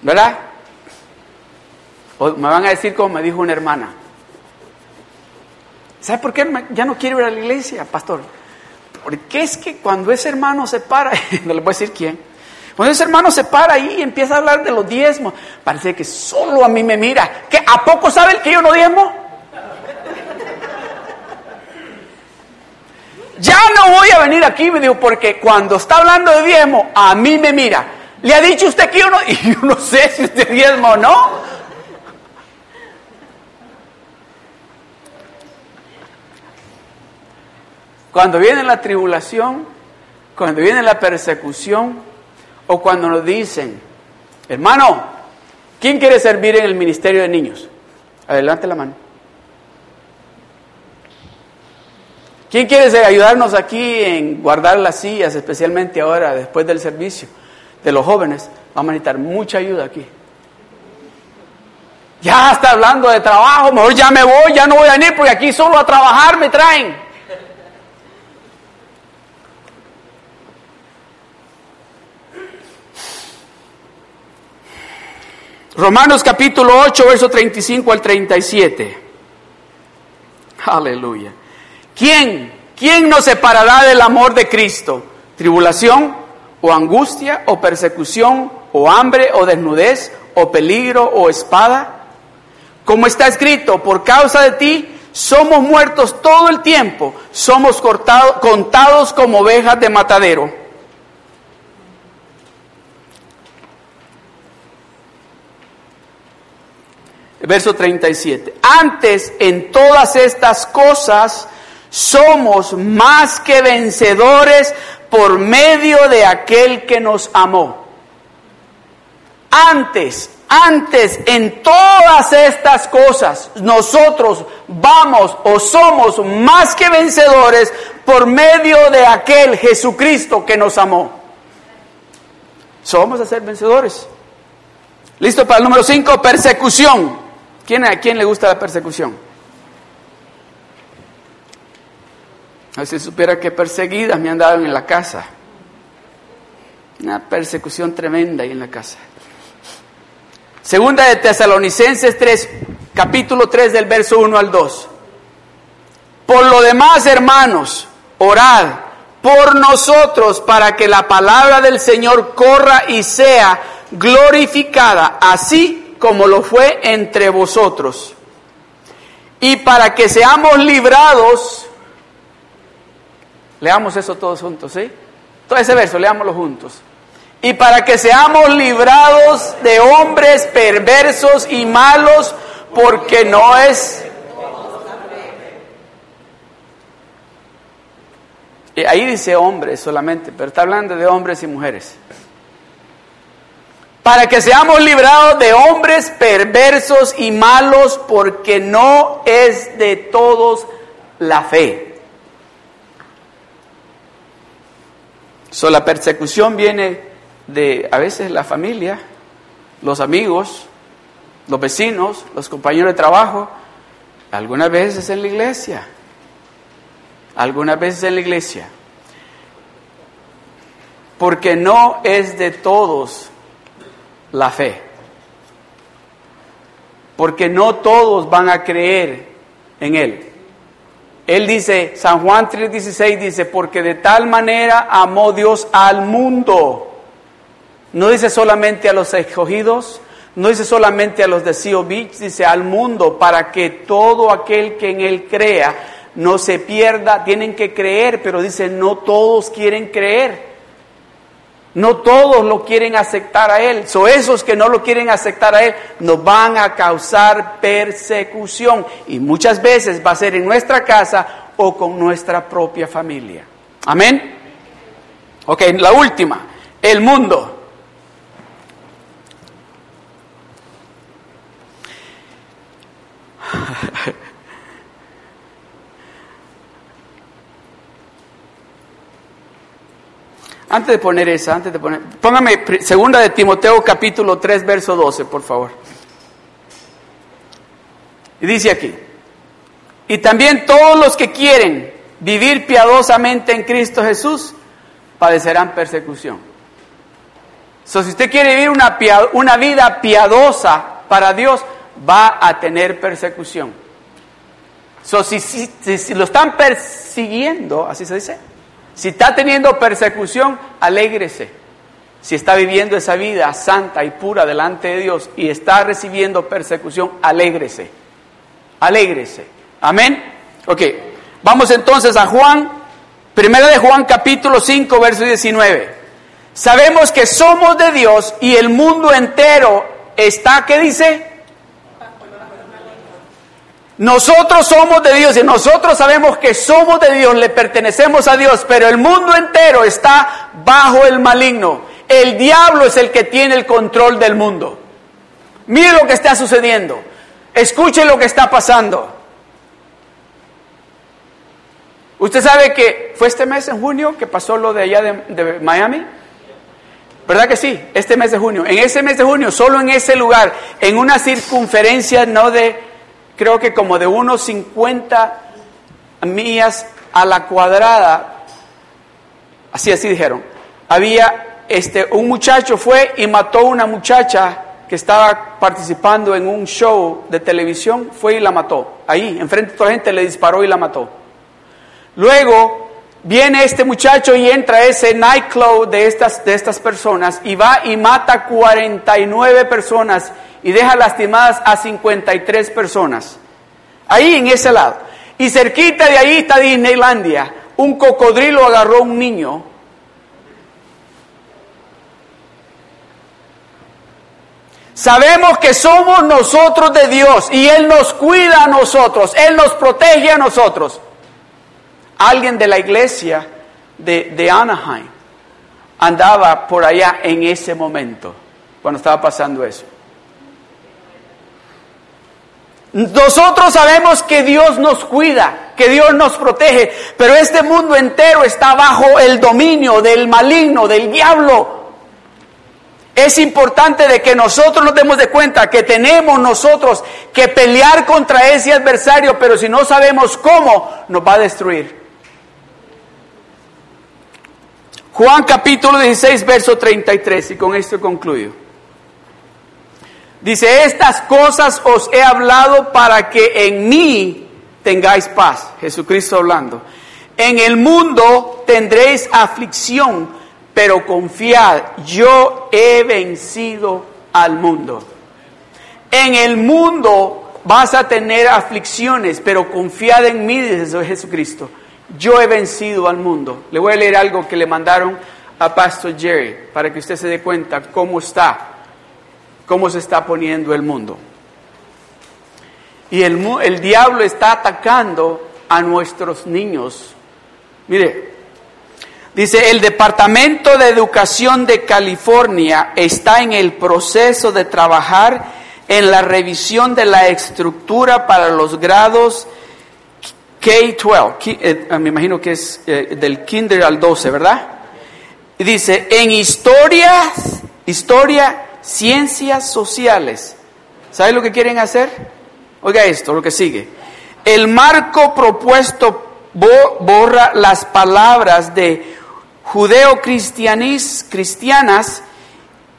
¿Verdad? O me van a decir como me dijo una hermana. ¿Sabe por qué ya no quiero ir a la iglesia, pastor? Porque es que cuando ese hermano se para, no le voy a decir quién, cuando ese hermano se para ahí y empieza a hablar de los diezmos, parece que solo a mí me mira. ¿Qué? ¿A poco sabe el que yo no diezmo? Ya no voy a venir aquí, me digo, porque cuando está hablando de diezmo, a mí me mira. ¿Le ha dicho usted que yo no? Y yo no sé si usted diezmo o no. Cuando viene la tribulación, cuando viene la persecución, o cuando nos dicen, hermano, ¿quién quiere servir en el ministerio de niños? Adelante la mano. ¿Quién quiere ayudarnos aquí en guardar las sillas, especialmente ahora, después del servicio de los jóvenes? Vamos a necesitar mucha ayuda aquí. Ya está hablando de trabajo, mejor ya me voy, ya no voy a venir porque aquí solo a trabajar me traen. Romanos capítulo 8, verso 35 al 37. Aleluya. ¿Quién? ¿Quién nos separará del amor de Cristo? ¿Tribulación o angustia o persecución o hambre o desnudez o peligro o espada? Como está escrito, por causa de ti somos muertos todo el tiempo, somos cortados, contados como ovejas de matadero. verso 37. Antes en todas estas cosas somos más que vencedores por medio de aquel que nos amó. Antes, antes en todas estas cosas nosotros vamos o somos más que vencedores por medio de aquel Jesucristo que nos amó. Somos a ser vencedores. Listo para el número 5, persecución. ¿Quién, ¿A quién le gusta la persecución? A si supiera que perseguidas me han dado en la casa. Una persecución tremenda ahí en la casa. Segunda de Tesalonicenses 3, capítulo 3 del verso 1 al 2. Por lo demás, hermanos, orad por nosotros para que la palabra del Señor corra y sea glorificada, así como lo fue entre vosotros. Y para que seamos librados, leamos eso todos juntos, ¿sí? Todo ese verso, leámoslo juntos. Y para que seamos librados de hombres perversos y malos, porque no es... Ahí dice hombres solamente, pero está hablando de hombres y mujeres para que seamos librados de hombres perversos y malos, porque no es de todos la fe. So, la persecución viene de a veces la familia, los amigos, los vecinos, los compañeros de trabajo, algunas veces en la iglesia, algunas veces en la iglesia, porque no es de todos la fe. Porque no todos van a creer en Él. Él dice, San Juan 3:16 dice, porque de tal manera amó Dios al mundo. No dice solamente a los escogidos, no dice solamente a los de Beach, dice al mundo, para que todo aquel que en Él crea no se pierda. Tienen que creer, pero dice, no todos quieren creer. No todos lo quieren aceptar a Él. So, esos que no lo quieren aceptar a Él nos van a causar persecución. Y muchas veces va a ser en nuestra casa o con nuestra propia familia. Amén. Ok, la última. El mundo. Antes de poner esa, antes de poner, póngame segunda de Timoteo capítulo 3 verso 12, por favor. Y dice aquí, y también todos los que quieren vivir piadosamente en Cristo Jesús padecerán persecución. So, si usted quiere vivir una, vida piadosa para Dios, va a tener persecución. So, si, lo están persiguiendo, así se dice, si está teniendo persecución, alégrese. Si está viviendo esa vida santa y pura delante de Dios y está recibiendo persecución, alégrese. Alégrese. Amén. Ok, vamos entonces a Juan, primera de Juan capítulo 5, verso 19. Sabemos que somos de Dios y el mundo entero está, ¿qué dice? Nosotros somos de Dios y nosotros sabemos que somos de Dios, le pertenecemos a Dios, pero el mundo entero está bajo el maligno. El diablo es el que tiene el control del mundo. Mire lo que está sucediendo. Escuche lo que está pasando. Usted sabe que fue este mes en junio que pasó lo de allá de, Miami. ¿Verdad que sí? Este mes de junio. En ese mes de junio, solo en ese lugar, en una circunferencia no de creo que como de unos 50 millas a la cuadrada, así así dijeron, había este, un muchacho fue y mató a una muchacha que estaba participando en un show de televisión, fue y la mató. Ahí, enfrente de toda la gente, le disparó y la mató. Luego viene este muchacho y entra a ese nightclub de estas, de estas personas y va y mata 49 personas y deja lastimadas a 53 personas. Ahí en ese lado. Y cerquita de ahí está Disneylandia. Un cocodrilo agarró a un niño. Sabemos que somos nosotros de Dios y Él nos cuida a nosotros, Él nos protege a nosotros. Alguien de la iglesia de, de Anaheim andaba por allá en ese momento, cuando estaba pasando eso. Nosotros sabemos que Dios nos cuida, que Dios nos protege, pero este mundo entero está bajo el dominio del maligno, del diablo. Es importante de que nosotros nos demos de cuenta que tenemos nosotros que pelear contra ese adversario, pero si no sabemos cómo, nos va a destruir. Juan capítulo 16, verso 33, y con esto concluyo. Dice, estas cosas os he hablado para que en mí tengáis paz. Jesucristo hablando. En el mundo tendréis aflicción, pero confiad, yo he vencido al mundo. En el mundo vas a tener aflicciones, pero confiad en mí, dice Jesucristo. Yo he vencido al mundo. Le voy a leer algo que le mandaron a Pastor Jerry para que usted se dé cuenta cómo está cómo se está poniendo el mundo. Y el, el diablo está atacando a nuestros niños. Mire, dice, el Departamento de Educación de California está en el proceso de trabajar en la revisión de la estructura para los grados K-12, eh, me imagino que es eh, del kinder al 12, ¿verdad? Dice, en historias, historia ciencias sociales. ¿Sabe lo que quieren hacer? Oiga esto, lo que sigue. El marco propuesto borra las palabras de judeo-cristianas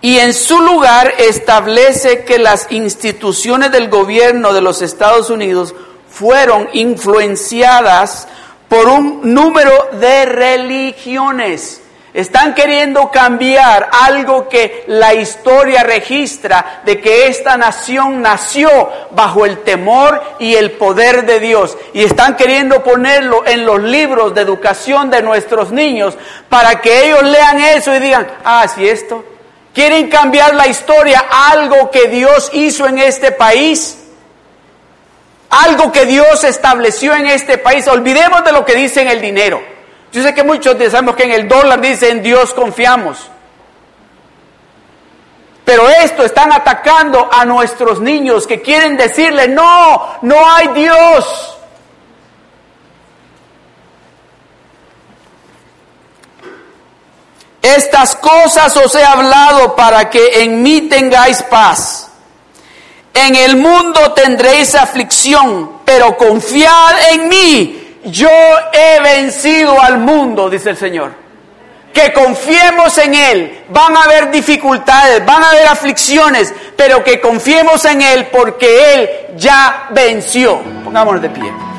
y en su lugar establece que las instituciones del gobierno de los Estados Unidos fueron influenciadas por un número de religiones. Están queriendo cambiar algo que la historia registra de que esta nación nació bajo el temor y el poder de Dios. Y están queriendo ponerlo en los libros de educación de nuestros niños para que ellos lean eso y digan, ah, si esto. Quieren cambiar la historia, algo que Dios hizo en este país. Algo que Dios estableció en este país. Olvidemos de lo que dice en el dinero. Yo sé que muchos sabemos que en el dólar dice en Dios confiamos. Pero esto están atacando a nuestros niños que quieren decirle, no, no hay Dios. Estas cosas os he hablado para que en mí tengáis paz. En el mundo tendréis aflicción, pero confiad en mí yo he vencido al mundo, dice el Señor. Que confiemos en Él. Van a haber dificultades, van a haber aflicciones, pero que confiemos en Él porque Él ya venció. Pongámonos de pie.